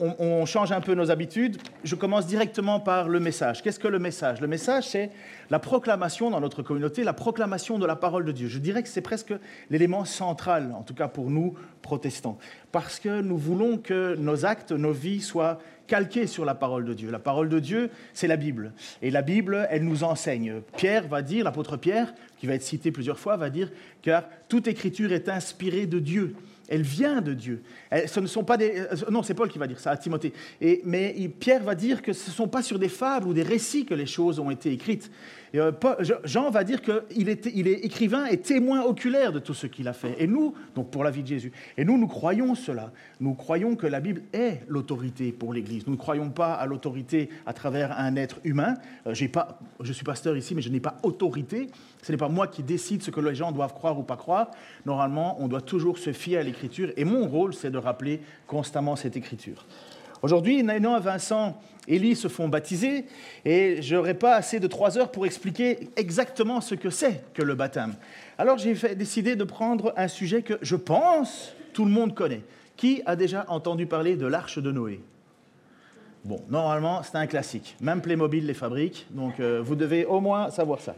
on, change un peu nos habitudes. Je commence directement par le message. Qu'est-ce que le message? Le message, c'est la proclamation dans notre communauté, la proclamation de la parole de Dieu. Je dirais que c'est presque l'élément central, en tout cas pour nous, protestants, parce que nous voulons que nos actes, nos vies soient calqués sur la parole de Dieu. La parole de Dieu, c'est la Bible. Et la Bible, elle nous enseigne. Pierre va dire, l'apôtre Pierre, qui va être cité plusieurs fois, va dire, car toute écriture est inspirée de Dieu elle vient de Dieu. ce ne sont pas des... Euh, non, c'est Paul qui va dire ça à Timothée. Et, mais Pierre va dire que ce ne sont pas sur des fables ou des récits que les choses ont été écrites. Euh, Jean va dire qu'il est, il est écrivain et témoin oculaire de tout ce qu'il a fait. Et nous, donc pour la vie de Jésus, et nous, nous croyons cela. Nous croyons que la Bible est l'autorité pour l'Église. Nous ne croyons pas à l'autorité à travers un être humain. Euh, je suis pasteur ici, mais je n'ai pas autorité. Ce n'est pas moi qui décide ce que les gens doivent croire ou pas croire. Normalement, on doit toujours se fier à l'Écriture. Et mon rôle, c'est de rappeler constamment cette Écriture. Aujourd'hui, Naïnon et Vincent Élie se font baptiser et je n'aurai pas assez de trois heures pour expliquer exactement ce que c'est que le baptême. Alors j'ai décidé de prendre un sujet que je pense tout le monde connaît. Qui a déjà entendu parler de l'arche de Noé? Bon, normalement, c'est un classique. Même Playmobil les fabrique, donc euh, vous devez au moins savoir ça.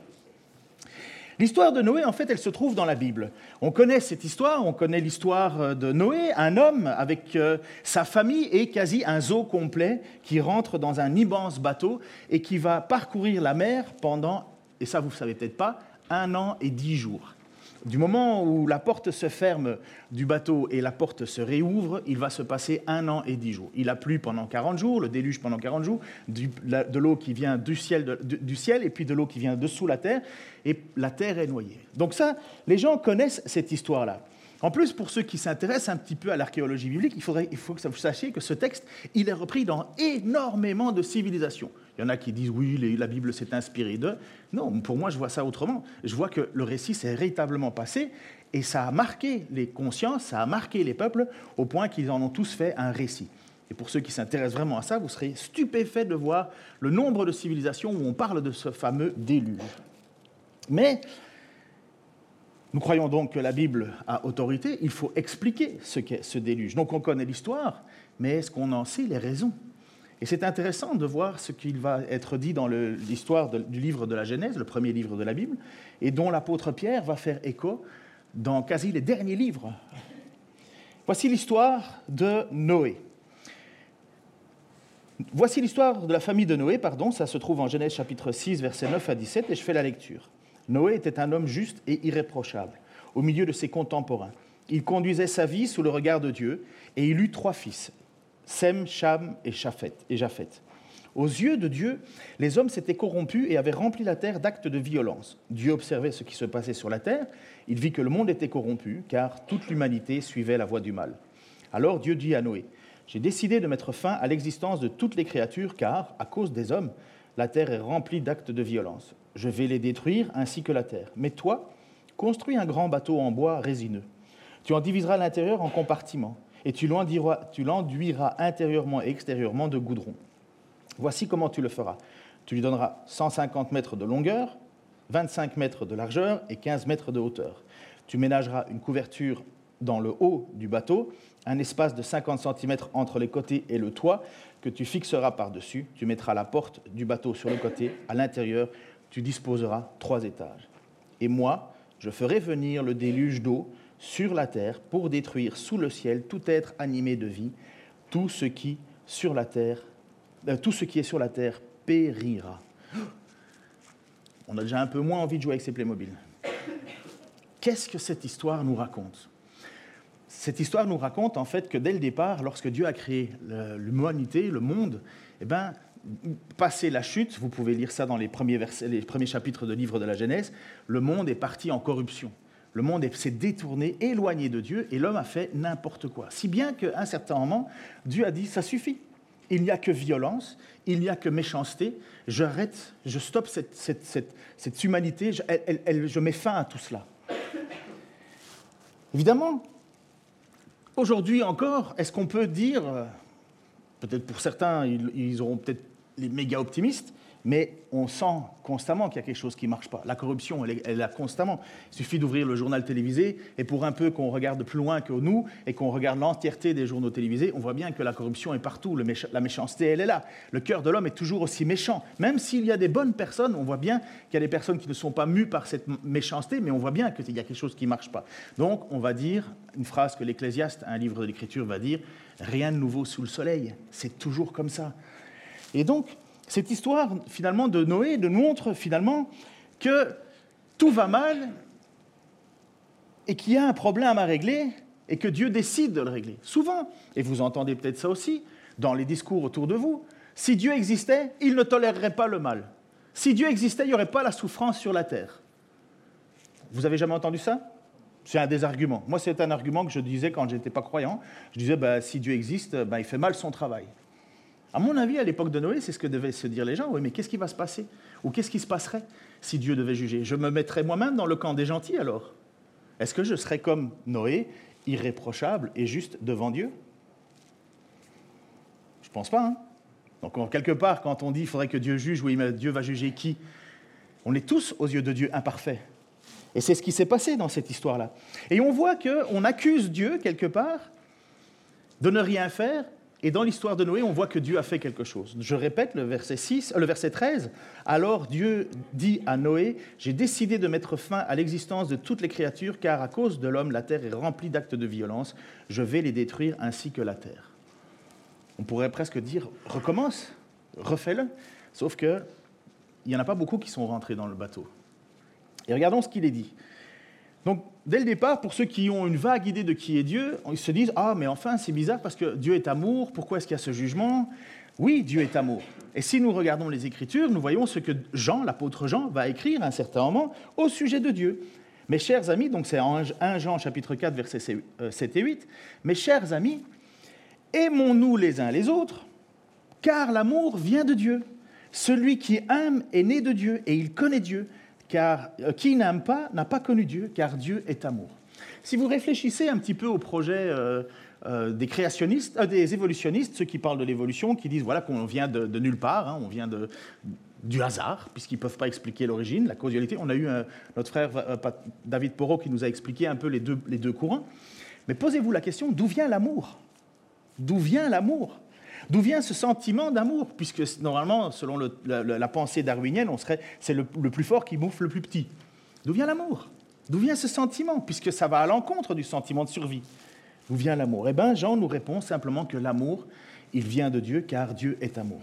L'histoire de Noé, en fait, elle se trouve dans la Bible. On connaît cette histoire, on connaît l'histoire euh, de Noé, un homme avec euh, sa famille et quasi un zoo complet qui rentre dans un immense bateau et qui va parcourir la mer pendant, et ça vous ne savez peut-être pas, un an et dix jours. Du moment où la porte se ferme du bateau et la porte se réouvre, il va se passer un an et dix jours. Il a plu pendant 40 jours, le déluge pendant 40 jours, de l'eau qui vient du ciel, et puis de l'eau qui vient dessous la terre, et la terre est noyée. Donc ça, les gens connaissent cette histoire-là. En plus, pour ceux qui s'intéressent un petit peu à l'archéologie biblique, il, faudrait, il faut que vous sachiez que ce texte, il est repris dans énormément de civilisations. Il y en a qui disent oui, la Bible s'est inspirée d'eux. Non, pour moi, je vois ça autrement. Je vois que le récit s'est véritablement passé et ça a marqué les consciences, ça a marqué les peuples au point qu'ils en ont tous fait un récit. Et pour ceux qui s'intéressent vraiment à ça, vous serez stupéfaits de voir le nombre de civilisations où on parle de ce fameux déluge. Mais nous croyons donc que la Bible a autorité, il faut expliquer ce qu'est ce déluge. Donc on connaît l'histoire, mais est-ce qu'on en sait les raisons? Et c'est intéressant de voir ce qu'il va être dit dans l'histoire du livre de la Genèse, le premier livre de la Bible, et dont l'apôtre Pierre va faire écho dans quasi les derniers livres. Voici l'histoire de Noé. Voici l'histoire de la famille de Noé, pardon, ça se trouve en Genèse chapitre 6, versets 9 à 17, et je fais la lecture. Noé était un homme juste et irréprochable, au milieu de ses contemporains. Il conduisait sa vie sous le regard de Dieu, et il eut trois fils, Sem, Cham et Japheth. Aux yeux de Dieu, les hommes s'étaient corrompus et avaient rempli la terre d'actes de violence. Dieu observait ce qui se passait sur la terre. Il vit que le monde était corrompu, car toute l'humanité suivait la voie du mal. Alors Dieu dit à Noé, J'ai décidé de mettre fin à l'existence de toutes les créatures, car, à cause des hommes, la terre est remplie d'actes de violence. Je vais les détruire ainsi que la terre. Mais toi, construis un grand bateau en bois résineux. Tu en diviseras l'intérieur en compartiments et tu l'enduiras intérieurement et extérieurement de goudron. Voici comment tu le feras. Tu lui donneras 150 mètres de longueur, 25 mètres de largeur et 15 mètres de hauteur. Tu ménageras une couverture dans le haut du bateau, un espace de 50 cm entre les côtés et le toit que tu fixeras par-dessus. Tu mettras la porte du bateau sur le côté. À l'intérieur, tu disposeras trois étages. Et moi, je ferai venir le déluge d'eau sur la terre pour détruire sous le ciel tout être animé de vie, tout ce qui euh, est sur la terre périra. On a déjà un peu moins envie de jouer avec ces Playmobil. Qu'est-ce que cette histoire nous raconte? Cette histoire nous raconte en fait que dès le départ, lorsque Dieu a créé l'humanité, le monde, eh ben, passé la chute, vous pouvez lire ça dans les premiers, versets, les premiers chapitres de livre de la Genèse, le monde est parti en corruption. Le monde s'est détourné, éloigné de Dieu, et l'homme a fait n'importe quoi. Si bien qu'à un certain moment, Dieu a dit, ça suffit. il n'y a que violence, il n'y a que méchanceté. J'arrête, je stoppe cette, cette, humanité, je, mets fin à tout cela. Évidemment, aujourd'hui encore, est-ce qu'on peut dire, euh, peut-être pour certains, ils auront peut-être les méga optimistes, mais on sent constamment qu'il y a quelque chose qui ne marche pas. La corruption, elle est, là constamment. Il suffit d'ouvrir le journal télévisé, et pour un peu qu'on regarde plus loin que nous, et qu'on regarde l'entièreté des journaux télévisés, on voit bien que la corruption est partout, la méchanceté, elle est là. Le cœur de l'homme est toujours aussi méchant. Même s'il y a des bonnes personnes, on voit bien qu'il y a des personnes qui ne sont pas mues par cette méchanceté, mais on voit bien qu'il y a quelque chose qui ne marche pas. Donc, on va dire, une phrase que l'Ecclésiaste, un livre de l'Écriture, va dire, rien de nouveau sous le soleil. C'est toujours comme ça. Et donc, cette histoire, finalement, de Noé nous montre, finalement, que tout va mal et qu'il y a un problème à régler et que Dieu décide de le régler. Souvent, et vous entendez peut-être ça aussi dans les discours autour de vous, si Dieu existait, il ne tolérerait pas le mal. Si Dieu existait, il n'y aurait pas la souffrance sur la terre. Vous avez jamais entendu ça? C'est un des arguments. Moi, c'est un argument que je disais quand je n'étais pas croyant. Je disais, bah, si Dieu existe, bah, il fait mal son travail. À mon avis, à l'époque de Noé, c'est ce que devaient se dire les gens. Oui, mais qu'est-ce qui va se passer? Ou qu'est-ce qui se passerait si Dieu devait juger? Je me mettrais moi-même dans le camp des gentils alors Est-ce que je serais comme Noé, irréprochable et juste devant Dieu? Je ne pense pas. Hein Donc, quelque part, quand on dit qu'il faudrait que Dieu juge, oui, mais Dieu va juger qui? On est tous, aux yeux de Dieu, imparfaits. Et c'est ce qui s'est passé dans cette histoire-là. Et on voit qu'on accuse Dieu, quelque part, de ne rien faire et dans l'histoire de Noé, on voit que Dieu a fait quelque chose. Je répète le verset, 6, euh, le verset 13. Alors Dieu dit à Noé, j'ai décidé de mettre fin à l'existence de toutes les créatures, car à cause de l'homme, la terre est remplie d'actes de violence. Je vais les détruire ainsi que la terre. On pourrait presque dire, recommence, refais-le. Sauf qu'il n'y en a pas beaucoup qui sont rentrés dans le bateau. Et regardons ce qu'il est dit. Donc, dès le départ, pour ceux qui ont une vague idée de qui est Dieu, ils se disent Ah, mais enfin, c'est bizarre parce que Dieu est amour, pourquoi est-ce qu'il y a ce jugement? Oui, Dieu est amour. Et si nous regardons les Écritures, nous voyons ce que Jean, l'apôtre Jean, va écrire à un certain moment au sujet de Dieu. Mes chers amis, donc c'est en 1 Jean chapitre 4, versets 7 euh, et 8, Mes chers amis, aimons-nous les uns les autres, car l'amour vient de Dieu. Celui qui aime est né de Dieu et il connaît Dieu car euh, qui n'aime pas n'a pas connu Dieu, car Dieu est amour. Si vous réfléchissez un petit peu au projet euh, euh, des créationnistes, des évolutionnistes, ceux qui parlent de l'évolution, qui disent voilà qu'on vient de, nulle part, hein, on vient du hasard, puisqu'ils ne peuvent pas expliquer l'origine, la causalité. On a eu notre frère David Porot qui nous a expliqué un peu les deux, les deux courants. Mais posez-vous la question d'où vient l'amour? D'où vient l'amour? D'où vient ce sentiment d'amour? Puisque normalement, selon la, pensée darwinienne, on serait, c'est le, plus fort qui bouffe le plus petit. D'où vient l'amour? D'où vient ce sentiment? Puisque ça va à l'encontre du sentiment de survie. D'où vient l'amour? Eh bien, Jean nous répond simplement que l'amour, il vient de Dieu, car Dieu est amour.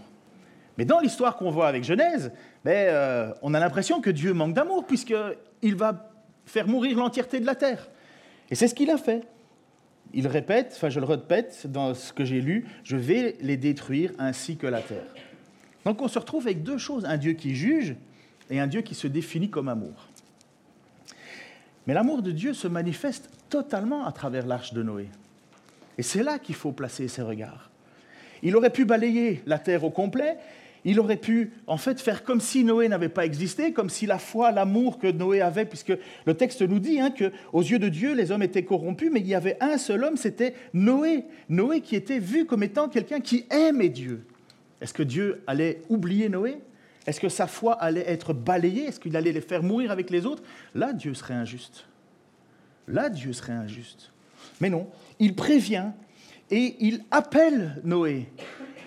Mais dans l'histoire qu'on voit avec Genèse, ben, euh, on a l'impression que Dieu manque d'amour, puisqu'il va faire mourir l'entièreté de la terre. Et c'est ce qu'il a fait. Il répète, enfin je le répète dans ce que j'ai lu, je vais les détruire ainsi que la terre. Donc on se retrouve avec deux choses, un Dieu qui juge et un Dieu qui se définit comme amour. Mais l'amour de Dieu se manifeste totalement à travers l'arche de Noé. Et c'est là qu'il faut placer ses regards. Il aurait pu balayer la terre au complet, il aurait pu en fait faire comme si Noé n'avait pas existé, comme si la foi, l'amour que Noé avait, puisque le texte nous dit hein, que aux yeux de Dieu les hommes étaient corrompus, mais il y avait un seul homme, c'était Noé. Noé qui était vu comme étant quelqu'un qui aimait Dieu. Est-ce que Dieu allait oublier Noé? Est-ce que sa foi allait être balayée? Est-ce qu'il allait les faire mourir avec les autres? Là, Dieu serait injuste. Là, Dieu serait injuste. Mais non, il prévient et il appelle Noé.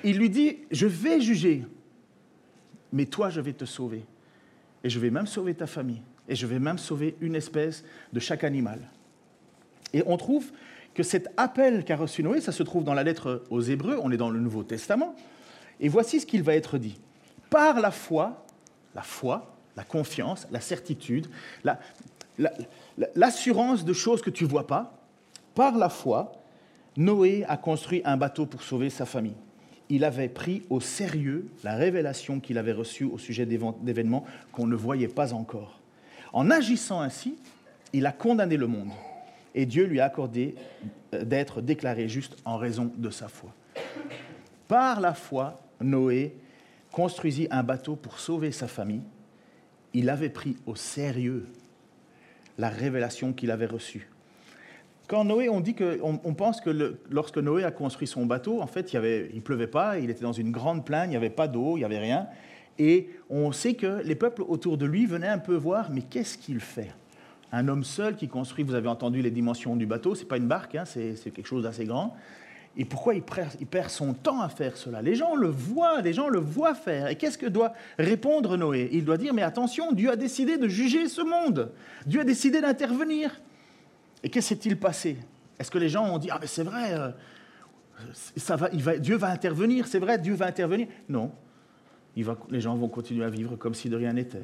Il lui dit, je vais juger mais toi, je vais te sauver. Et je vais même sauver ta famille. Et je vais même sauver une espèce de chaque animal. Et on trouve que cet appel qu'a reçu Noé, ça se trouve dans la lettre aux Hébreux, on est dans le Nouveau Testament, et voici ce qu'il va être dit. Par la foi, la foi, la confiance, la certitude, l'assurance de choses que tu ne vois pas, par la foi, Noé a construit un bateau pour sauver sa famille il avait pris au sérieux la révélation qu'il avait reçue au sujet d'événements qu'on ne voyait pas encore. En agissant ainsi, il a condamné le monde et Dieu lui a accordé euh, d'être déclaré juste en raison de sa foi. Par la foi, Noé construisit un bateau pour sauver sa famille. Il avait pris au sérieux la révélation qu'il avait reçue. Quand Noé, on dit que, on, pense que lorsque Noé a construit son bateau, en fait, il ne pleuvait pas, il était dans une grande plaine, il n'y avait pas d'eau, il n'y avait rien. Et on sait que les peuples autour de lui venaient un peu voir, mais qu'est-ce qu'il fait? Un homme seul qui construit, vous avez entendu les dimensions du bateau, ce n'est pas une barque, hein, c'est quelque chose d'assez grand. Et pourquoi il perd, son temps à faire cela? Les gens le voient, les gens le voient faire. Et qu'est-ce que doit répondre Noé? Il doit dire, mais attention, Dieu a décidé de juger ce monde. Dieu a décidé d'intervenir. Et qu'est-ce s'est-il passé? Est-ce que les gens ont dit, ah mais c'est vrai, euh, ça va, Dieu va intervenir, c'est vrai, Dieu va intervenir? Non. les gens vont continuer à vivre comme si de rien n'était.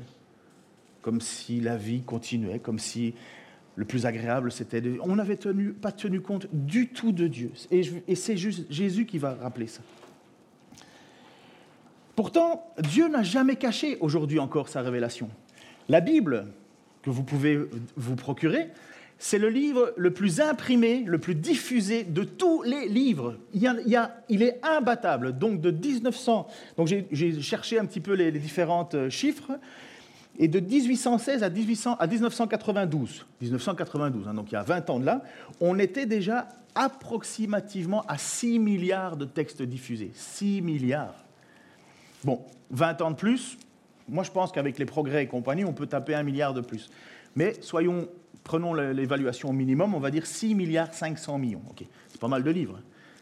Comme si la vie continuait, comme si le plus agréable, c'était... De... On n'avait tenu, pas tenu compte du tout de Dieu. Et, c'est Jésus qui va rappeler ça. Pourtant, Dieu n'a jamais caché aujourd'hui encore sa révélation. La Bible, que vous pouvez vous procurer, c'est le livre le plus imprimé, le plus diffusé de tous les livres. Il, est imbattable. Donc de 1900, donc j'ai cherché un petit peu les, différents euh, chiffres. Et de 1816 à, 1800, à 1992, 1992 hein, donc il y a 20 ans de là, on était déjà approximativement à 6 milliards de textes diffusés. 6 milliards. Bon, 20 ans de plus, moi je pense qu'avec les progrès et compagnie, on peut taper un milliard de plus. Mais soyons, prenons l'évaluation au minimum, on va dire 6 milliards 500 millions. C'est pas mal de livres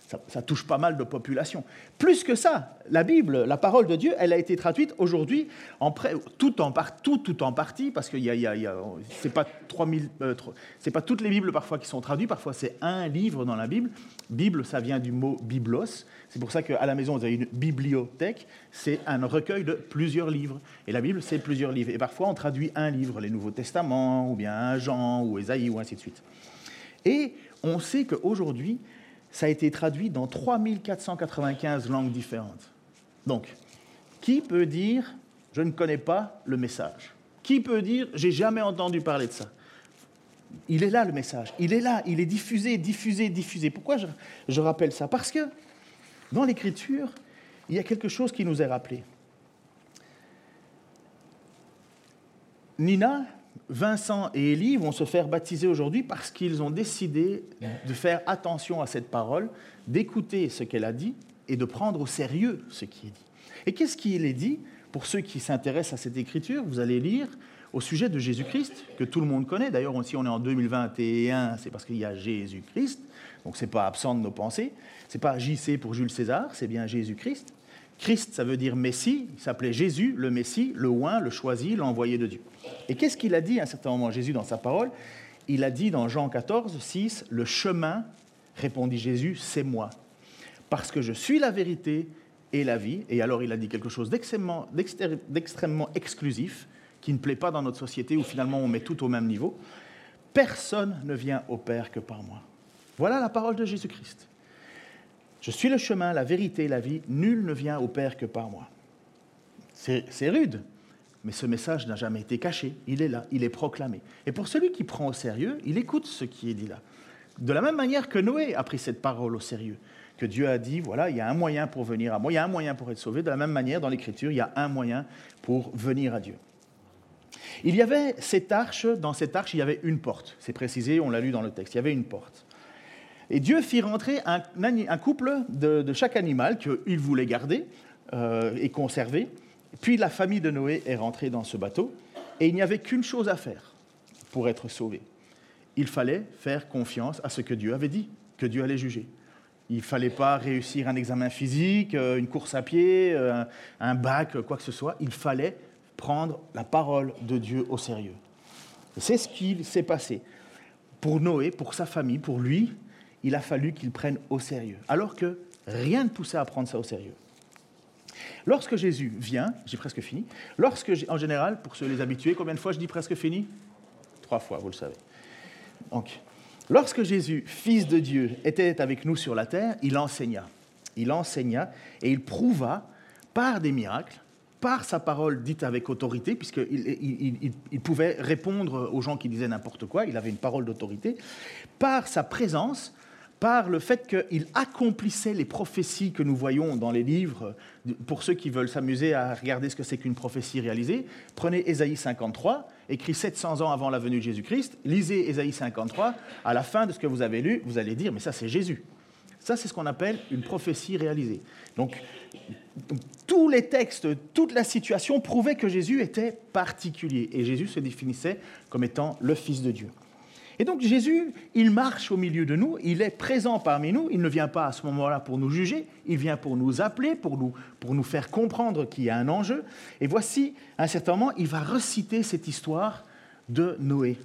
ça, touche pas mal de population. Plus que ça, la Bible, la parole de Dieu, elle a été traduite aujourd'hui en tout en tout, tout en partie, parce que y a, c'est pas 3000, euh, c'est pas toutes les Bibles parfois qui sont traduites, parfois c'est un livre dans la Bible. Bible, ça vient du mot biblos. C'est pour ça qu'à la maison vous avez une bibliothèque, c'est un recueil de plusieurs livres. Et la Bible, c'est plusieurs livres. Et parfois on traduit un livre, les Nouveaux Testaments, ou bien Jean, ou Ésaïe, ou ainsi de suite. Et on sait qu'aujourd'hui, ça a été traduit dans 3495 langues différentes. Donc, qui peut dire je ne connais pas le message? Qui peut dire j'ai jamais entendu parler de ça? Il est là le message, il est là, il est diffusé, diffusé, diffusé. Pourquoi je, je rappelle ça? Parce que dans l'Écriture, il y a quelque chose qui nous est rappelé. Nina Vincent et Élie vont se faire baptiser aujourd'hui parce qu'ils ont décidé de faire attention à cette parole, d'écouter ce qu'elle a dit et de prendre au sérieux ce qui est dit. Et qu'est-ce qu'il est dit Pour ceux qui s'intéressent à cette écriture, vous allez lire au sujet de Jésus-Christ, que tout le monde connaît. D'ailleurs, si on est en 2021, c'est parce qu'il y a Jésus-Christ, donc ce n'est pas absent de nos pensées. Ce n'est pas JC pour Jules César, c'est bien Jésus-Christ. Christ, ça veut dire Messie. Il s'appelait Jésus, le Messie, le oint, le choisi, l'envoyé de Dieu. Et qu'est-ce qu'il a dit à un certain moment, Jésus, dans sa parole? Il a dit dans Jean 14, 6, Le chemin, répondit Jésus, c'est moi. Parce que je suis la vérité et la vie. Et alors il a dit quelque chose d'extrêmement, exclusif, qui ne plaît pas dans notre société, où finalement on met tout au même niveau. Personne ne vient au Père que par moi. Voilà la parole de Jésus-Christ. Je suis le chemin, la vérité la vie. Nul ne vient au Père que par moi. C'est rude, mais ce message n'a jamais été caché. Il est là, il est proclamé. Et pour celui qui prend au sérieux, il écoute ce qui est dit là. De la même manière que Noé a pris cette parole au sérieux, que Dieu a dit, voilà, il y a un moyen pour venir à moi, il y a un moyen pour être sauvé. De la même manière, dans l'Écriture, il y a un moyen pour venir à Dieu. Il y avait cette arche, dans cette arche, il y avait une porte. C'est précisé, on l'a lu dans le texte, il y avait une porte. Et Dieu fit rentrer un, couple de, chaque animal qu'il voulait garder euh, et conserver. Puis la famille de Noé est rentrée dans ce bateau et il n'y avait qu'une chose à faire pour être sauvé. Il fallait faire confiance à ce que Dieu avait dit, que Dieu allait juger. Il ne fallait pas réussir un examen physique, euh, une course à pied, euh, un bac, quoi que ce soit. Il fallait prendre la parole de Dieu au sérieux. C'est ce qui s'est passé. Pour Noé, pour sa famille, pour lui, il a fallu qu'il prenne au sérieux. Alors que rien ne poussait à prendre ça au sérieux. Lorsque Jésus vient, j'ai presque fini, lorsque, en général, pour ceux les habitués, combien de fois je dis presque fini? Trois fois, vous le savez. Donc, lorsque Jésus, Fils de Dieu, était avec nous sur la terre, il enseigna. Il enseigna et il prouva par des miracles, par sa parole dite avec autorité, puisqu'il il, pouvait répondre aux gens qui disaient n'importe quoi, il avait une parole d'autorité, par sa présence, par le fait qu'il accomplissait les prophéties que nous voyons dans les livres. Pour ceux qui veulent s'amuser à regarder ce que c'est qu'une prophétie réalisée, prenez Ésaïe 53, écrit 700 ans avant la venue de Jésus-Christ, lisez Ésaïe 53, à la fin de ce que vous avez lu, vous allez dire, mais ça c'est Jésus. Ça c'est ce qu'on appelle une prophétie réalisée. Donc tous les textes, toute la situation prouvaient que Jésus était particulier, et Jésus se définissait comme étant le Fils de Dieu. Et donc Jésus, il marche au milieu de nous, il est présent parmi nous, il ne vient pas à ce moment-là pour nous juger, il vient pour nous appeler, pour nous, faire comprendre qu'il y a un enjeu. Et voici, à un certain moment, il va reciter cette histoire de Noé.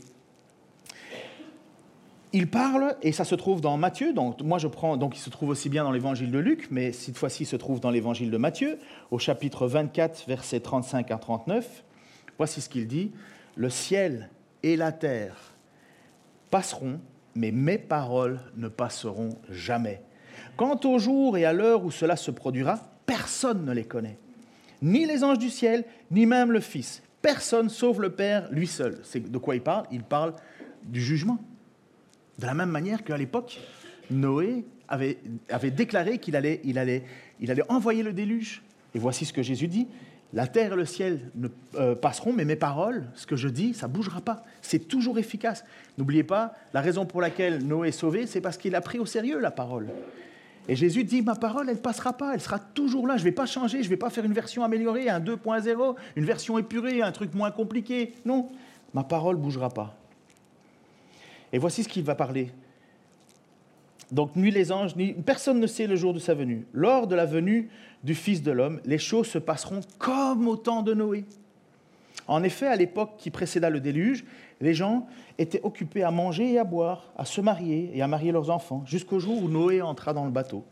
Il parle, et ça se trouve dans Matthieu, donc moi je prends, donc il se trouve aussi bien dans l'évangile de Luc, mais cette fois-ci il se trouve dans l'évangile de Matthieu, au chapitre 24, versets 35 à 39. Voici ce qu'il dit, le ciel et la terre passeront, mais mes paroles ne passeront jamais. Quant au jour et à l'heure où cela se produira, personne ne les connaît. Ni les anges du ciel, ni même le Fils. Personne sauf le Père, lui seul. C'est de quoi il parle? Il parle du jugement. De la même manière qu'à l'époque, Noé avait, avait déclaré qu'il allait, il allait, il allait envoyer le déluge. Et voici ce que Jésus dit. La terre et le ciel ne euh, passeront, mais mes paroles, ce que je dis, ça ne bougera pas. C'est toujours efficace. N'oubliez pas, la raison pour laquelle Noé est sauvé, c'est parce qu'il a pris au sérieux la parole. Et Jésus dit, ma parole, elle ne passera pas, elle sera toujours là, je ne vais pas changer, je ne vais pas faire une version améliorée, un 2.0, une version épurée, un truc moins compliqué. Non, ma parole ne bougera pas. Et voici ce qu'il va parler. Donc, ni les anges, ni personne ne sait le jour de sa venue. Lors de la venue du Fils de l'homme, les choses se passeront comme au temps de Noé. En effet, à l'époque qui précéda le déluge, les gens étaient occupés à manger et à boire, à se marier et à marier leurs enfants, jusqu'au jour où Noé entra dans le bateau.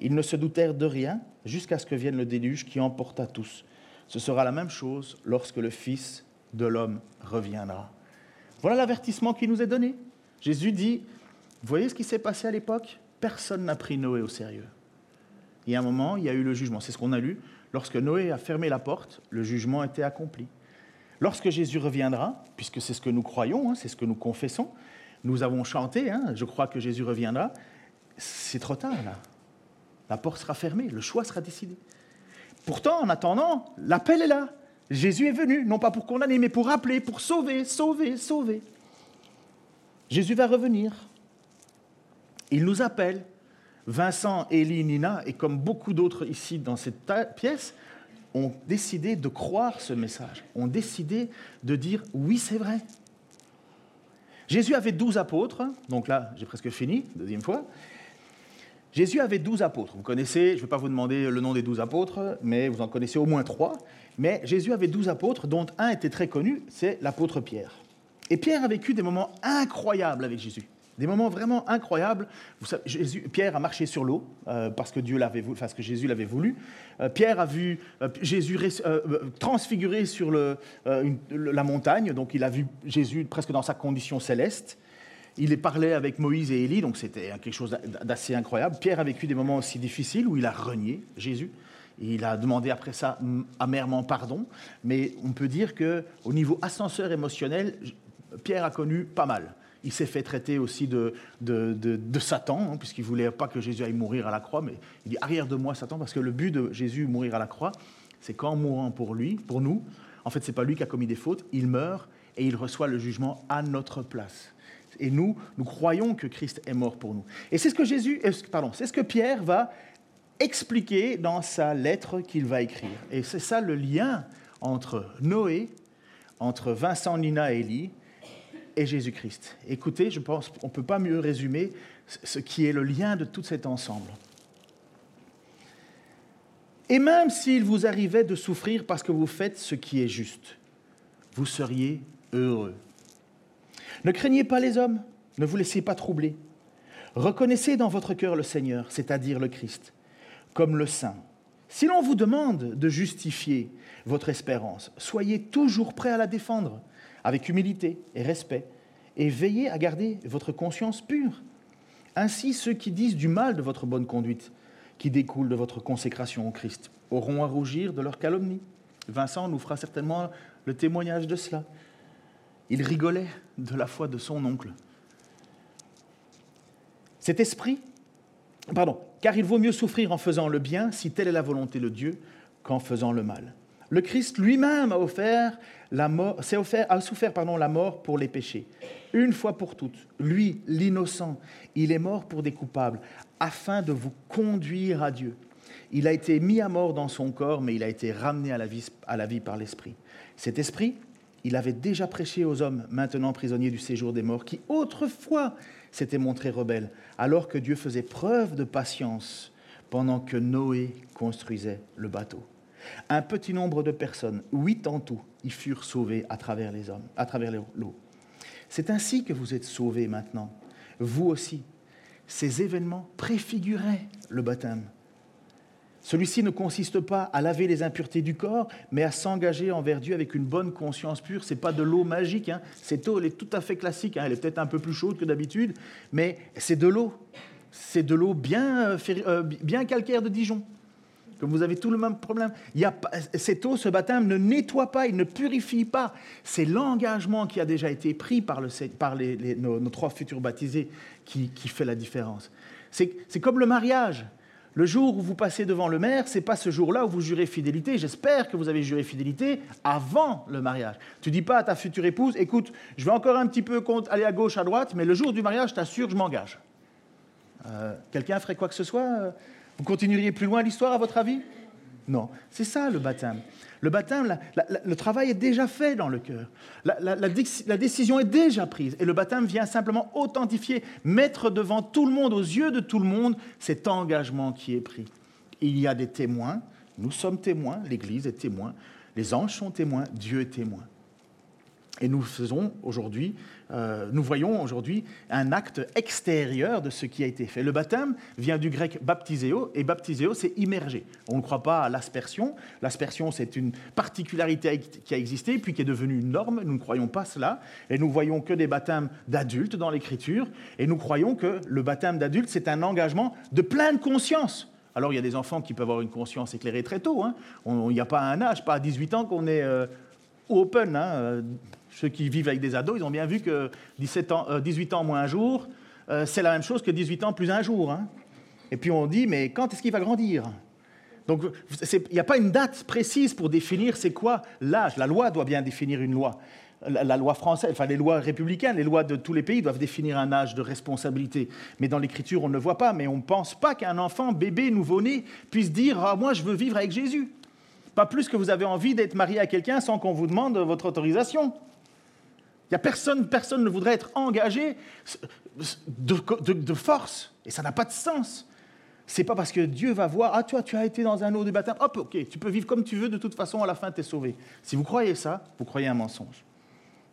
Ils ne se doutèrent de rien jusqu'à ce que vienne le déluge qui emporta tous. Ce sera la même chose lorsque le Fils de l'homme reviendra. Voilà l'avertissement qui nous est donné. Jésus dit, vous voyez ce qui s'est passé à l'époque? Personne n'a pris Noé au sérieux. Il y a un moment, il y a eu le jugement. C'est ce qu'on a lu. Lorsque Noé a fermé la porte, le jugement était accompli. Lorsque Jésus reviendra, puisque c'est ce que nous croyons, hein, c'est ce que nous confessons, nous avons chanté, hein, je crois que Jésus reviendra, c'est trop tard là. La porte sera fermée, le choix sera décidé. Pourtant, en attendant, l'appel est là. Jésus est venu, non pas pour condamner, mais pour rappeler, pour sauver, sauver, sauver. Jésus va revenir. Il nous appelle. Vincent, Élie, Nina, et comme beaucoup d'autres ici dans cette pièce, ont décidé de croire ce message, ont décidé de dire oui, c'est vrai. Jésus avait douze apôtres, donc là, j'ai presque fini, deuxième fois. Jésus avait douze apôtres. Vous connaissez, je ne vais pas vous demander le nom des douze apôtres, mais vous en connaissez au moins trois. Mais Jésus avait douze apôtres, dont un était très connu, c'est l'apôtre Pierre. Et Pierre a vécu des moments incroyables avec Jésus. Des moments vraiment incroyables. Savez, Pierre a marché sur l'eau euh, parce que Dieu l'avait voulu, parce que Jésus l'avait voulu. Euh, Pierre a vu euh, Jésus transfiguré sur la montagne, donc il a vu Jésus presque dans sa condition céleste. Il est parlé avec Moïse et Élie, donc c'était quelque chose d'assez incroyable. Pierre a vécu des moments aussi difficiles où il a renié Jésus. Il a demandé après ça amèrement pardon, mais on peut dire que au niveau ascenseur émotionnel, Pierre a connu pas mal. Il s'est fait traiter aussi de, de, Satan, hein, puisqu'il ne voulait pas que Jésus aille mourir à la croix, mais il dit arrière de moi Satan, parce que le but de Jésus mourir à la croix, c'est qu'en mourant pour lui, pour nous, en fait, ce n'est pas lui qui a commis des fautes, il meurt et il reçoit le jugement à notre place. Et nous, nous croyons que Christ est mort pour nous. Et c'est ce que Jésus, euh, pardon, c'est ce que Pierre va expliquer dans sa lettre qu'il va écrire. Et c'est ça le lien entre Noé, entre Vincent, Nina et Élie, et Jésus-Christ. Écoutez, je pense qu'on ne peut pas mieux résumer ce qui est le lien de tout cet ensemble. Et même s'il vous arrivait de souffrir parce que vous faites ce qui est juste, vous seriez heureux. Ne craignez pas les hommes, ne vous laissez pas troubler. Reconnaissez dans votre cœur le Seigneur, c'est-à-dire le Christ, comme le Saint. Si l'on vous demande de justifier votre espérance, soyez toujours prêt à la défendre avec humilité et respect, et veillez à garder votre conscience pure. Ainsi, ceux qui disent du mal de votre bonne conduite, qui découle de votre consécration au Christ, auront à rougir de leur calomnie. Vincent nous fera certainement le témoignage de cela. Il rigolait de la foi de son oncle. Cet esprit, pardon, car il vaut mieux souffrir en faisant le bien, si telle est la volonté de Dieu, qu'en faisant le mal. Le Christ lui-même a souffert la mort pour les péchés, une fois pour toutes. Lui, l'innocent, il est mort pour des coupables, afin de vous conduire à Dieu. Il a été mis à mort dans son corps, mais il a été ramené à la vie par l'Esprit. Cet Esprit, il avait déjà prêché aux hommes, maintenant prisonniers du séjour des morts, qui autrefois s'étaient montrés rebelles, alors que Dieu faisait preuve de patience pendant que Noé construisait le bateau. Un petit nombre de personnes, huit en tout, y furent sauvées à travers les hommes, à travers l'eau. C'est ainsi que vous êtes sauvés maintenant, vous aussi. Ces événements préfiguraient le baptême. Celui-ci ne consiste pas à laver les impuretés du corps, mais à s'engager envers Dieu avec une bonne conscience pure. Ce n'est pas de l'eau magique, hein. cette eau elle est tout à fait classique, hein. elle est peut-être un peu plus chaude que d'habitude, mais c'est de l'eau. C'est de l'eau bien, euh, euh, bien calcaire de Dijon. Comme vous avez tout le même problème. Il y a, cette eau, ce baptême ne nettoie pas, il ne purifie pas. C'est l'engagement qui a déjà été pris par, le, par les, nos, trois futurs baptisés qui, qui fait la différence. C'est comme le mariage. Le jour où vous passez devant le maire, c'est pas ce jour-là où vous jurez fidélité. J'espère que vous avez juré fidélité avant le mariage. Tu dis pas à ta future épouse, écoute, je vais encore un petit peu aller à gauche, à droite, mais le jour du mariage, je t'assure, je m'engage. Euh, quelqu'un ferait quoi que ce soit euh, Vous continueriez plus loin l'histoire, à votre avis? Non. C'est ça le baptême. Le baptême, le travail est déjà fait dans le cœur. La, décision est déjà prise. Et le baptême vient simplement authentifier, mettre devant tout le monde, aux yeux de tout le monde, cet engagement qui est pris. Il y a des témoins, nous sommes témoins, l'Église est témoin, les anges sont témoins, Dieu est témoin. Et nous faisons aujourd'hui, euh, nous voyons aujourd'hui un acte extérieur de ce qui a été fait. Le baptême vient du grec baptiséo, et baptiséo, c'est immerger. On ne croit pas à l'aspersion. L'aspersion, c'est une particularité qui a existé, puis qui est devenue une norme. Nous ne croyons pas cela. Et nous voyons que des baptêmes d'adultes dans l'Écriture. Et nous croyons que le baptême d'adulte, c'est un engagement de pleine conscience. Alors, il y a des enfants qui peuvent avoir une conscience éclairée très tôt. Hein. Il n'y a pas un âge, pas à 18 ans qu'on est euh, open. Hein. Euh, ceux qui vivent avec des ados, ils ont bien vu que 17 ans, 18 euh, ans moins un jour, euh, c'est la même chose que 18 ans plus un jour. Hein. Et puis on dit, mais quand est-ce qu'il va grandir? Donc il n'y a pas une date précise pour définir c'est quoi l'âge. La loi doit bien définir une loi. La, loi française, enfin les lois républicaines, les lois de tous les pays doivent définir un âge de responsabilité. Mais dans l'écriture, on ne le voit pas. Mais on ne pense pas qu'un enfant, bébé, nouveau-né, puisse dire ah, Moi, je veux vivre avec Jésus. Pas plus que vous avez envie d'être marié à quelqu'un sans qu'on vous demande votre autorisation. Il n'y a personne, personne ne voudrait être engagé de, force. Et ça n'a pas de sens. C'est pas parce que Dieu va voir, ah toi, tu as été dans un eau de baptême, hop, ok, tu peux vivre comme tu veux, de toute façon, à la fin, tu es sauvé. Si vous croyez ça, vous croyez un mensonge.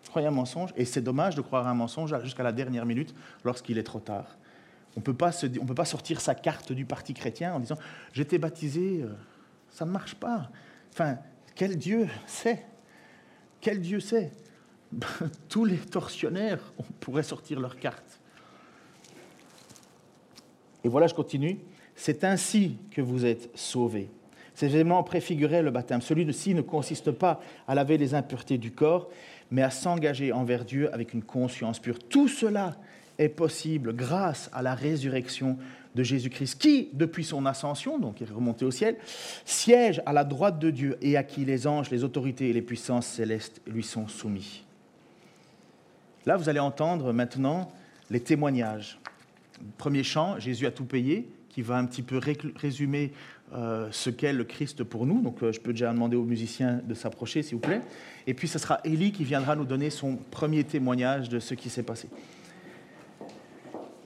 Vous croyez un mensonge, et c'est dommage de croire un mensonge jusqu'à la dernière minute lorsqu'il est trop tard. On ne peut pas sortir sa carte du parti chrétien en disant, j'étais baptisé, euh, ça ne marche pas. Enfin, quel Dieu sait? Quel Dieu sait? tous les tortionnaires pourraient sortir leurs cartes. Et voilà, je continue. C'est ainsi que vous êtes sauvés. Ces événements préfiguraient le baptême. Celui-ci ne consiste pas à laver les impuretés du corps, mais à s'engager envers Dieu avec une conscience pure. Tout cela est possible grâce à la résurrection de Jésus-Christ, qui, depuis son ascension, donc il est remonté au ciel, siège à la droite de Dieu et à qui les anges, les autorités et les puissances célestes lui sont soumis. Là, vous allez entendre maintenant les témoignages. Premier chant, Jésus a tout payé, qui va un petit peu résumer euh, ce qu'est le Christ pour nous. Donc euh, je peux déjà demander aux musiciens de s'approcher, s'il vous plaît. Et puis ce sera Élie qui viendra nous donner son premier témoignage de ce qui s'est passé.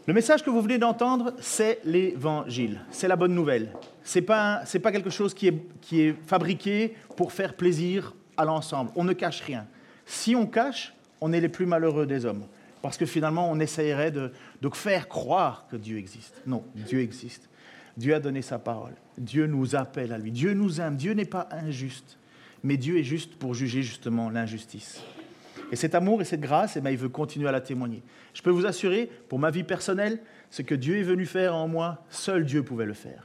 Le message que vous venez d'entendre, c'est l'évangile, c'est la bonne nouvelle. Ce n'est pas, pas quelque chose qui est, qui est fabriqué pour faire plaisir à l'ensemble. On ne cache rien. Si on cache, on est les plus malheureux des hommes. Parce que finalement, on essayerait de, faire croire que Dieu existe. Non, Dieu existe. Dieu a donné sa parole. Dieu nous appelle à lui. Dieu nous aime. Dieu n'est pas injuste. Mais Dieu est juste pour juger justement l'injustice. Et cet amour et cette grâce, eh bien, il veut continuer à la témoigner. Je peux vous assurer, pour ma vie personnelle, ce que Dieu est venu faire en moi, seul Dieu pouvait le faire.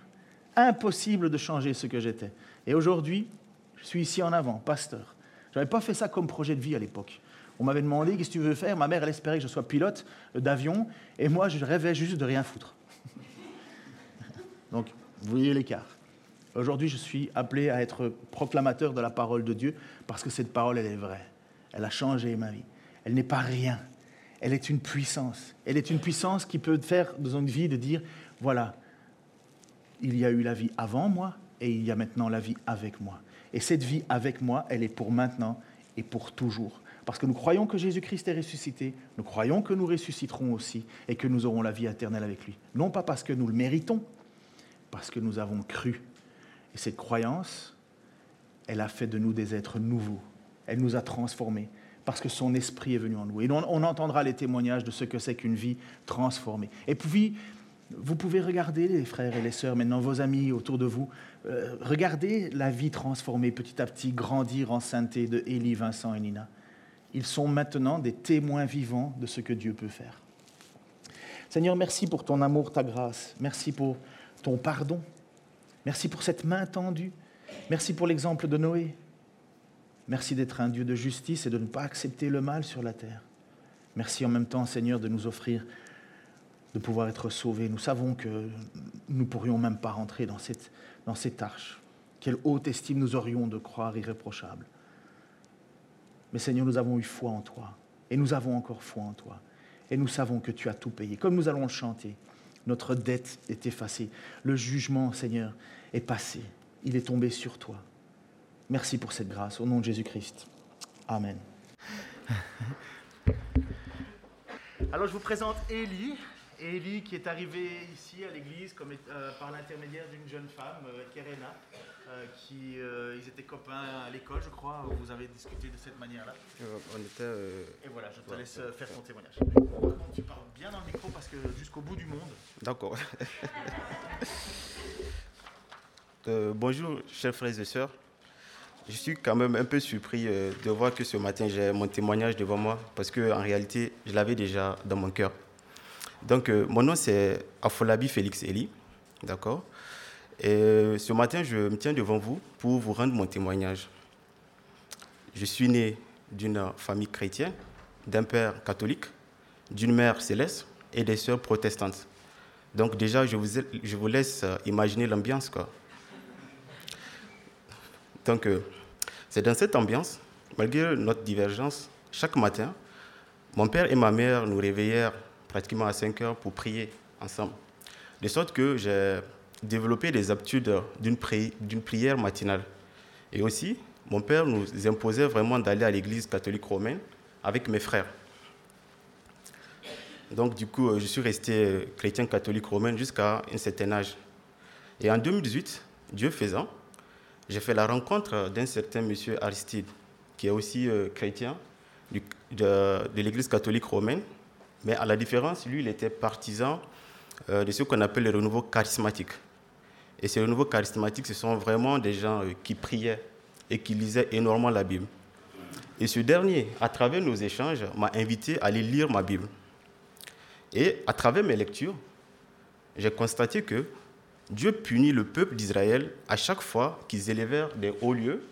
Impossible de changer ce que j'étais. Et aujourd'hui, je suis ici en avant, pasteur. Je n'avais pas fait ça comme projet de vie à l'époque. On m'avait demandé qu'est-ce que tu veux faire? Ma mère, elle espérait que je sois pilote d'avion, et moi, je rêvais juste de rien foutre. Donc, vous voyez l'écart. Aujourd'hui, je suis appelé à être proclamateur de la parole de Dieu parce que cette parole, elle est vraie. Elle a changé ma vie. Elle n'est pas rien. Elle est une puissance. Elle est une puissance qui peut faire dans une vie de dire, voilà, il y a eu la vie avant moi et il y a maintenant la vie avec moi. Et cette vie avec moi, elle est pour maintenant et pour toujours. Parce que nous croyons que Jésus-Christ est ressuscité, nous croyons que nous ressusciterons aussi et que nous aurons la vie éternelle avec lui. Non pas parce que nous le méritons, parce que nous avons cru. Et cette croyance, elle a fait de nous des êtres nouveaux. Elle nous a transformés parce que son esprit est venu en nous. Et on, entendra les témoignages de ce que c'est qu'une vie transformée. Et puis, vous pouvez regarder les frères et les sœurs, maintenant vos amis autour de vous, euh, regardez la vie transformée petit à petit, grandir en sainteté de Élie, Vincent et Nina. Ils sont maintenant des témoins vivants de ce que Dieu peut faire. Seigneur, merci pour ton amour, ta grâce. Merci pour ton pardon. Merci pour cette main tendue. Merci pour l'exemple de Noé. Merci d'être un Dieu de justice et de ne pas accepter le mal sur la terre. Merci en même temps, Seigneur, de nous offrir de pouvoir être sauvés. Nous savons que nous ne pourrions même pas rentrer dans cette, arche. Quelle haute estime nous aurions de croire irréprochable. Mais Seigneur, nous avons eu foi en toi. Et nous avons encore foi en toi. Et nous savons que tu as tout payé. Comme nous allons le chanter, notre dette est effacée. Le jugement, Seigneur, est passé. Il est tombé sur toi. Merci pour cette grâce. Au nom de Jésus-Christ. Amen. Alors je vous présente Élie. Élie qui est arrivé ici à l'église euh, par l'intermédiaire d'une jeune femme, euh, Kerena, euh, qui ils étaient copains à l'école, je crois. Où vous avez discuté de cette manière-là. on était. Et voilà, je te laisse faire ton témoignage. Tu parles bien dans le micro parce que jusqu'au bout du monde. D'accord. bonjour, chers frères et sœurs. Je suis quand même un peu surpris de voir que ce matin j'ai mon témoignage devant moi parce qu'en réalité, je l'avais déjà dans mon cœur. Donc, euh, mon nom, c'est Afolabi Félix Eli. D'accord? Et euh, ce matin, je me tiens devant vous pour vous rendre mon témoignage. Je suis né d'une famille chrétienne, d'un père catholique, d'une mère céleste et des sœurs protestantes. Donc, déjà, je vous, laisse euh, imaginer l'ambiance. Donc, c'est dans cette ambiance, malgré notre divergence, chaque matin, mon père et ma mère nous réveillèrent pratiquement à 5 heures pour prier ensemble. De sorte que j'ai développé des habitudes d'une prière matinale. Et aussi, mon père nous imposait vraiment d'aller à l'église catholique romaine avec mes frères. Donc, du coup, je suis resté chrétien catholique romain jusqu'à un certain âge. Et en 2018, Dieu faisant, j'ai fait la rencontre d'un certain monsieur Aristide, qui est aussi euh, chrétien de, de l'église catholique romaine, mais à la différence, lui, il était partisan euh, de ce qu'on appelle le renouveau charismatique. Et ces renouveaux charismatiques, ce sont vraiment des gens euh, qui priaient et qui lisaient énormément la Bible. Et ce dernier, à travers nos échanges, m'a invité à aller lire ma Bible. Et à travers mes lectures, j'ai constaté que Dieu punit le peuple d'Israël à chaque fois qu'ils élevèrent des hauts lieux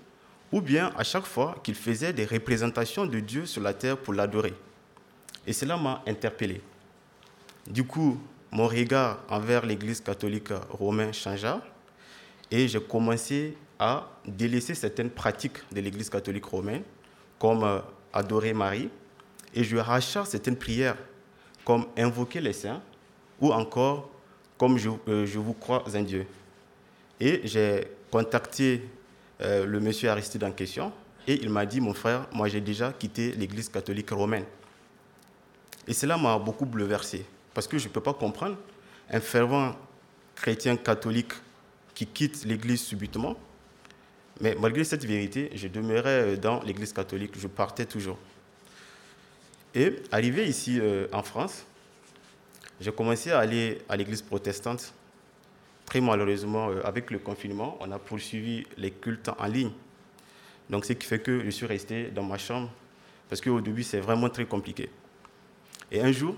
ou bien à chaque fois qu'ils faisaient des représentations de Dieu sur la terre pour l'adorer. Et cela m'a interpellé. Du coup, mon regard envers l'Église catholique romaine changea et j'ai commencé à délaisser certaines pratiques de l'Église catholique romaine, comme euh, adorer Marie, et je racha certaines prières, comme invoquer les saints, ou encore comme je, euh, vous crois en Dieu. Et j'ai contacté euh, le monsieur Aristide en question, et il m'a dit, mon frère, moi j'ai déjà quitté l'Église catholique romaine. Et cela m'a beaucoup bouleversé, parce que je ne peux pas comprendre un fervent chrétien catholique qui quitte l'Église subitement. Mais malgré cette vérité, je demeurais dans l'Église catholique, je partais toujours. Et arrivé ici euh, en France, j'ai commencé à aller à l'Église protestante. Très malheureusement, euh, avec le confinement, on a poursuivi les cultes en ligne. Donc, ce qui fait que je suis resté dans ma chambre, parce qu'au début, c'est vraiment très compliqué. Et un jour,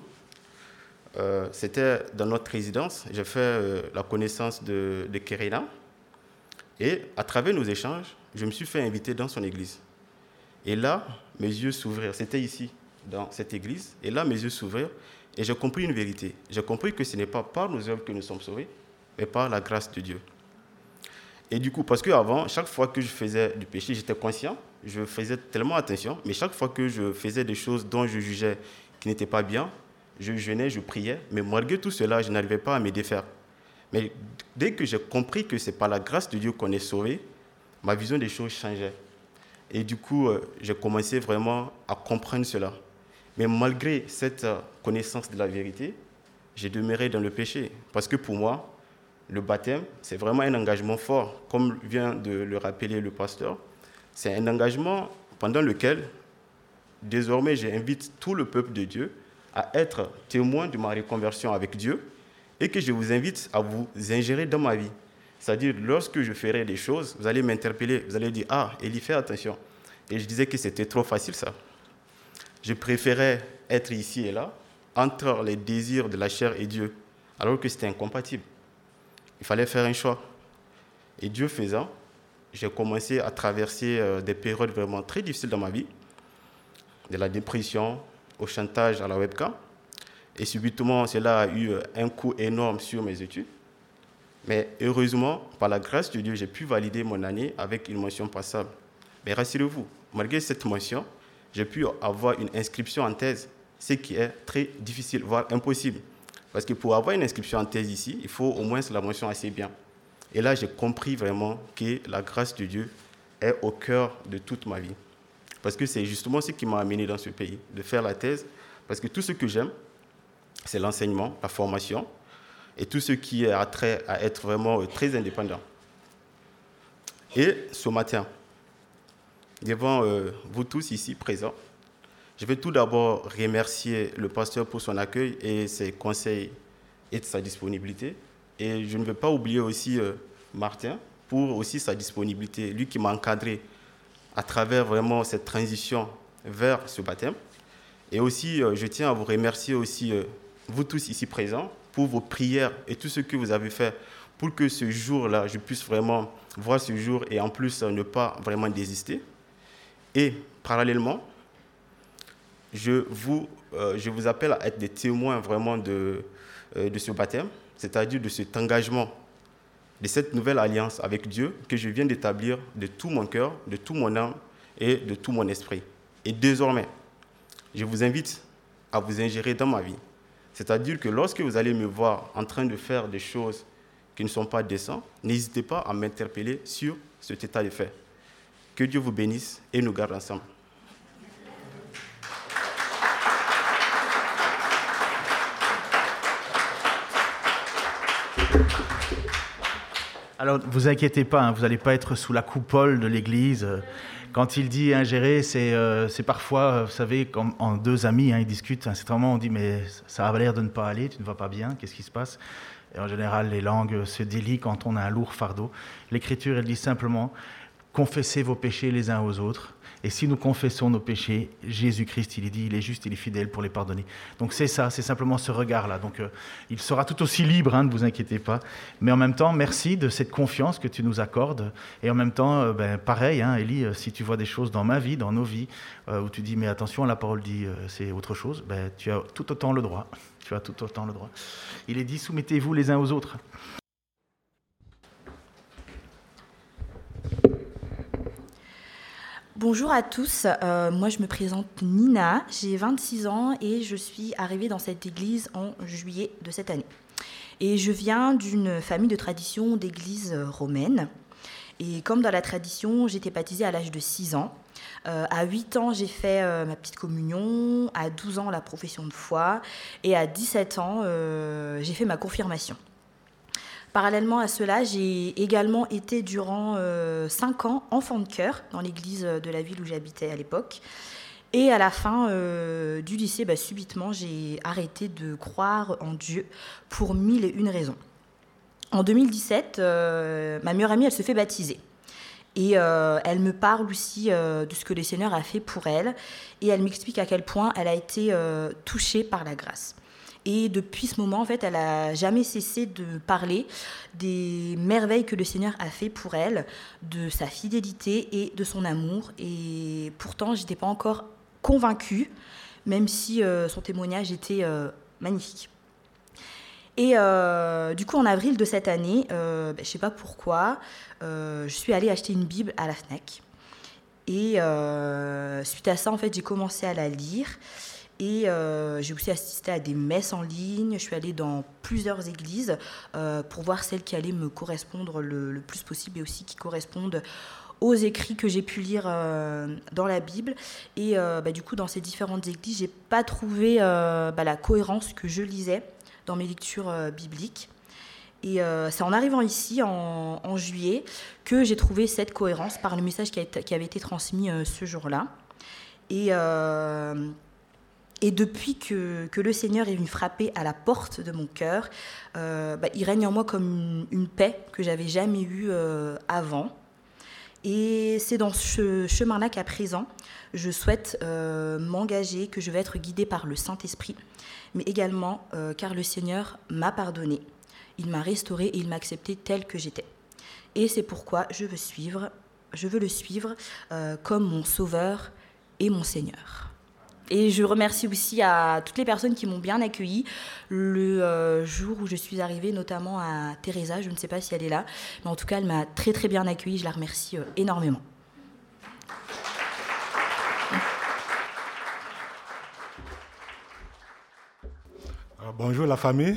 euh, c'était dans notre résidence, j'ai fait euh, la connaissance de, de. Et à travers nos échanges, je me suis fait inviter dans son église. Et là, mes yeux s'ouvrirent. C'était ici, dans cette église. Et là, mes yeux s'ouvrirent. Et j'ai compris une vérité. J'ai compris que ce n'est pas par nos œuvres que nous sommes sauvés, mais par la grâce de Dieu. Et du coup, parce qu'avant, chaque fois que je faisais du péché, j'étais conscient, je faisais tellement attention, mais chaque fois que je faisais des choses dont je jugeais qui n'étaient pas bien, je jeûnais, je priais, mais malgré tout cela, je n'arrivais pas à me défaire. Mais dès que j'ai compris que c'est par la grâce de Dieu qu'on est sauvé, ma vision des choses changeait. Et du coup, euh, j'ai commencé vraiment à comprendre cela. Mais malgré cette euh, connaissance de la vérité, j'ai demeuré dans le péché. Parce que pour moi, le baptême, c'est vraiment un engagement fort, comme vient de le rappeler le pasteur. C'est un engagement pendant lequel, désormais, j'invite tout le peuple de Dieu à être témoin de ma reconversion avec Dieu et que je vous invite à vous ingérer dans ma vie. C'est-à-dire, lorsque je ferai des choses, vous allez m'interpeller, vous allez dire Ah, Élie, fais attention. Et je disais que c'était trop facile ça. Je préférais être ici et là, entre les désirs de la chair et Dieu, alors que c'était incompatible. Il fallait faire un choix. Et Dieu faisant, j'ai commencé à traverser euh, des périodes vraiment très difficiles dans ma vie, de la dépression au chantage à la webcam. Et subitement, cela a eu euh, un coût énorme sur mes études. Mais heureusement, par la grâce de Dieu, j'ai pu valider mon année avec une mention passable. Mais rassurez-vous, malgré cette mention, j'ai pu avoir une inscription en thèse, ce qui est très difficile, voire impossible. Parce que pour avoir une inscription en thèse ici, il faut au moins la mention assez bien. Et là, j'ai compris vraiment que la grâce de Dieu est au cœur de toute ma vie. Parce que c'est justement ce qui m'a amené dans ce pays, de faire la thèse. Parce que tout ce que j'aime, c'est l'enseignement, la formation, et tout ce qui a trait à être vraiment euh, très indépendant. Et ce matin, devant euh, vous tous ici présents, je vais tout d'abord remercier le pasteur pour son accueil et ses conseils et sa disponibilité. Et je ne vais pas oublier aussi euh, Martin pour aussi sa disponibilité, lui qui m'a encadré à travers vraiment cette transition vers ce baptême. Et aussi, je tiens à vous remercier aussi, vous tous ici présents, pour vos prières et tout ce que vous avez fait pour que ce jour-là, je puisse vraiment voir ce jour et en plus ne pas vraiment désister. Et parallèlement, je vous, euh, je vous appelle à être des témoins vraiment de, euh, de ce baptême, c'est-à-dire de cet engagement, de cette nouvelle alliance avec Dieu que je viens d'établir de tout mon cœur, de tout mon âme et de tout mon esprit. Et désormais, je vous invite à vous ingérer dans ma vie c'est-à-dire que lorsque vous allez me voir en train de faire des choses qui ne sont pas décentes, n'hésitez pas à m'interpeller sur cet état de fait. Que Dieu vous bénisse et nous garde ensemble. Alors, vous inquiétez pas, hein, vous n'allez pas être sous la coupole de l'Église. Quand il dit ingérer, c'est euh, parfois, vous savez, comme en deux amis, hein, ils discutent. À un certain moment, on dit Mais ça a l'air de ne pas aller, tu ne vas pas bien, qu'est-ce qui se passe? Et en général, les langues se délient quand on a un lourd fardeau. L'Écriture, elle dit simplement Confessez vos péchés les uns aux autres et si nous confessons nos péchés, Jésus-Christ, il est dit, il est juste, il est fidèle pour les pardonner. Donc c'est ça, c'est simplement ce regard-là. Donc euh, il sera tout aussi libre, hein, ne vous inquiétez pas. Mais en même temps, merci de cette confiance que tu nous accordes. Et en même temps, euh, ben, pareil, hein, Élie, euh, si tu vois des choses dans ma vie, dans nos vies, où tu dis, mais attention, la parole dit, c'est autre chose, ben, tu as tout autant le droit. Tu as tout autant le droit. Il est dit, soumettez-vous les uns aux autres. Bonjour à tous, euh, moi je me présente Nina, j'ai 26 ans et je suis arrivée dans cette église en juillet de cette année. Et je viens d'une famille de tradition d'église romaine. Et comme dans la tradition, j'étais baptisée à l'âge de 6 ans. Euh, à 8 ans, j'ai fait euh, ma petite communion, à 12 ans, la profession de foi, et à 17 ans, j'ai fait ma confirmation. Parallèlement à cela, j'ai également été durant euh, cinq ans enfant de chœur dans l'église de la ville où j'habitais à l'époque. Et à la fin euh, du lycée, bah, subitement, j'ai arrêté de croire en Dieu pour mille et une raisons. En 2017, euh, ma meilleure amie, elle se fait baptiser. Et elle me parle aussi de ce que le Seigneur a fait pour elle. Et elle m'explique à quel point elle a été touchée par la grâce. Et depuis ce moment, en fait, elle a jamais cessé de parler des merveilles que le Seigneur a fait pour elle, de sa fidélité et de son amour. Et pourtant, je n'étais pas encore convaincue, même si euh, son témoignage était euh, magnifique. Et euh, du coup, en avril de cette année, ben, je ne sais pas pourquoi, je suis allée acheter une Bible à la FNAC. Et suite à ça, en fait, j'ai commencé à la lire. Et j'ai aussi assisté à des messes en ligne. Je suis allée dans plusieurs églises pour voir celles qui allaient me correspondre le, plus possible et aussi qui correspondent aux écrits que j'ai pu lire euh, dans la Bible. Et euh, bah, du coup, dans ces différentes églises, j'ai pas trouvé euh, bah, la cohérence que je lisais dans mes lectures bibliques. Et c'est en arrivant ici, en, juillet, que j'ai trouvé cette cohérence par le message qui avait été transmis ce jour-là. Et, et depuis que, que, le Seigneur est venu frapper à la porte de mon cœur, bah, il règne en moi comme une, paix que j'avais jamais eue avant. Et c'est dans ce chemin-là qu'à présent, je souhaite euh, m'engager, que je vais être guidée par le Saint-Esprit, mais également euh, car le Seigneur m'a pardonné, il m'a restauré et il m'a accepté tel que j'étais. Et c'est pourquoi je veux suivre, je veux le suivre euh, comme mon Sauveur et mon Seigneur. Et je remercie aussi à toutes les personnes qui m'ont bien accueilli le euh, jour où je suis arrivée, notamment à Teresa. Je ne sais pas si elle est là, mais en tout cas, elle m'a très très bien accueillie. Je la remercie euh, énormément. bonjour la famille.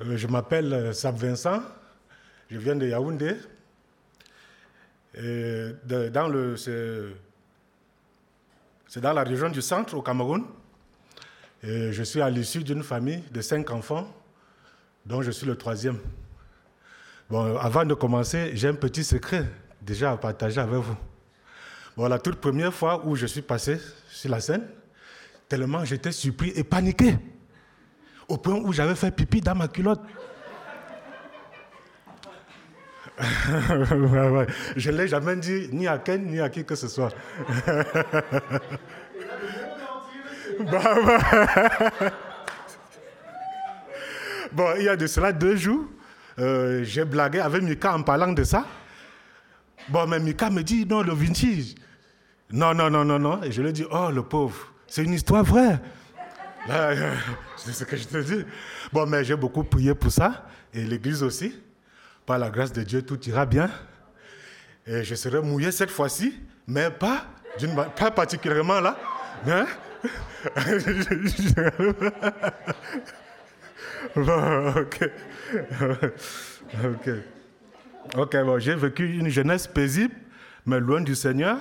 Euh, je m'appelle Sab Vincent. Je viens de Yaoundé. Et dans le, c'est dans la région du centre, au Cameroun. Et je suis à l'issue d'une famille de cinq enfants, dont je suis le troisième. Bon, avant de commencer, j'ai un petit secret déjà à partager avec vous. Bon, la toute première fois où je suis passé sur la scène, tellement j'étais surpris et paniqué, au point où j'avais fait pipi dans ma culotte. Je ne l'ai jamais dit ni à Ken ni à qui que ce soit. Bah, bon, il y a de cela deux jours, euh, j'ai blagué avec Mika en parlant de ça. Bon, mais Mika me dit, non, le vintage. Non, non, non, non, non. Et je lui dis, oh, le pauvre, c'est une histoire vraie. C'est ce que je te dis. Bon, mais j'ai beaucoup prié pour ça, et l'église aussi. Par la grâce de Dieu, tout ira bien. Et je serai mouillé cette fois-ci, mais pas, particulièrement là. Hein? ok. ok. Ok, j'ai vécu une jeunesse paisible, mais loin du Seigneur.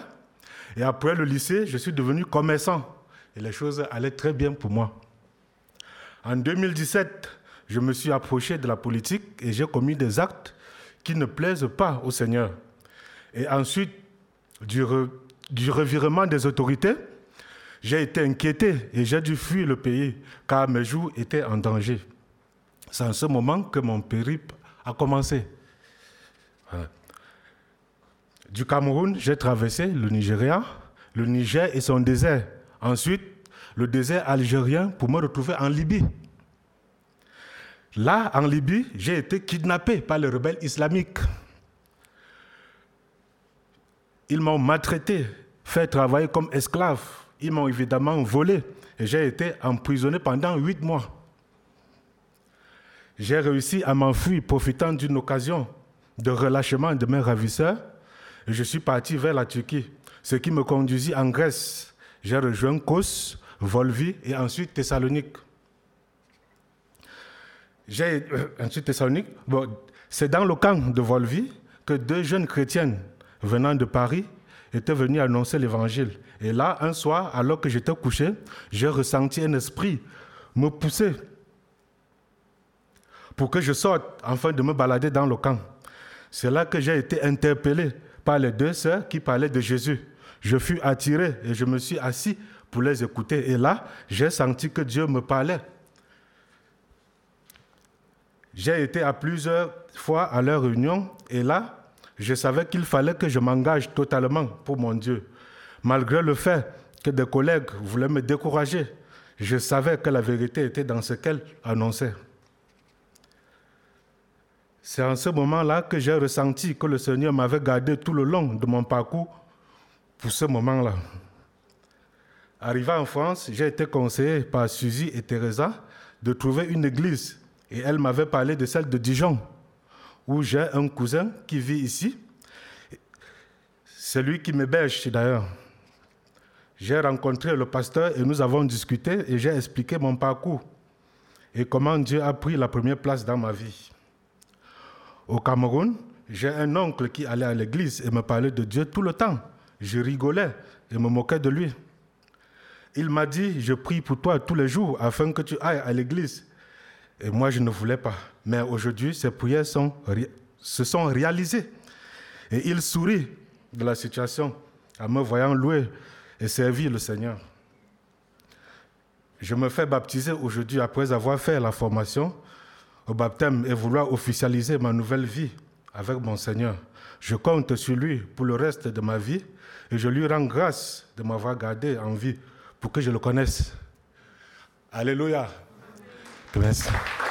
Et après le lycée, je suis devenu commerçant. Et les choses allaient très bien pour moi. En 2017, je me suis approché de la politique et j'ai commis des actes qui ne plaisent pas au Seigneur. Et ensuite, du, revirement des autorités, j'ai été inquiété et j'ai dû fuir le pays car mes jours étaient en danger. C'est en ce moment que mon périple a commencé. Du Cameroun, j'ai traversé le Nigeria, le Niger et son désert. Ensuite, le désert algérien pour me retrouver en Libye. Là, en Libye, j'ai été kidnappé par les rebelles islamiques. Ils m'ont maltraité, fait travailler comme esclave. Ils m'ont évidemment volé et j'ai été emprisonné pendant huit mois. J'ai réussi à m'enfuir profitant d'une occasion de relâchement de mes ravisseurs et je suis parti vers la Turquie, ce qui me conduisit en Grèce. J'ai rejoint Kos, Volvi et ensuite Thessalonique j'ai ensuite euh, Thessalonique. Bon, c'est dans le camp de Volvi que deux jeunes chrétiennes venant de Paris étaient venus annoncer l'évangile. Et là, un soir, alors que j'étais couché, j'ai ressenti un esprit me pousser pour que je sorte afin de me balader dans le camp. C'est là que j'ai été interpellé par les deux sœurs qui parlaient de Jésus. Je fus attiré et je me suis assis pour les écouter. Et là, j'ai senti que Dieu me parlait j'ai été à plusieurs fois à leur réunion et là, je savais qu'il fallait que je m'engage totalement pour mon Dieu. Malgré le fait que des collègues voulaient me décourager, Je savais que la vérité était dans ce qu'elle annonçait. C'est en ce moment-là que j'ai ressenti que le Seigneur m'avait gardé tout le long de mon parcours pour ce moment-là. Arrivé en France, j'ai été conseillé par Suzy et Teresa de trouver une église. Et elle m'avait parlé de celle de Dijon, où j'ai un cousin qui vit ici. C'est lui qui m'héberge d'ailleurs. J'ai rencontré le pasteur et nous avons discuté et j'ai expliqué mon parcours et comment Dieu a pris la première place dans ma vie. Au Cameroun, j'ai un oncle qui allait à l'église et me parlait de Dieu tout le temps. Je rigolais et me moquais de lui. Il m'a dit, je prie pour toi tous les jours afin que tu ailles à l'église. Et moi, je ne voulais pas. Mais aujourd'hui, ces prières se sont réalisées. Et il sourit de la situation en me voyant louer et servir le Seigneur. Je me fais baptiser aujourd'hui après avoir fait la formation au baptême et vouloir officialiser ma nouvelle vie avec mon Seigneur. Je compte sur lui pour le reste de ma vie et je lui rends grâce de m'avoir gardé en vie pour que je le connaisse. Alléluia. gracias.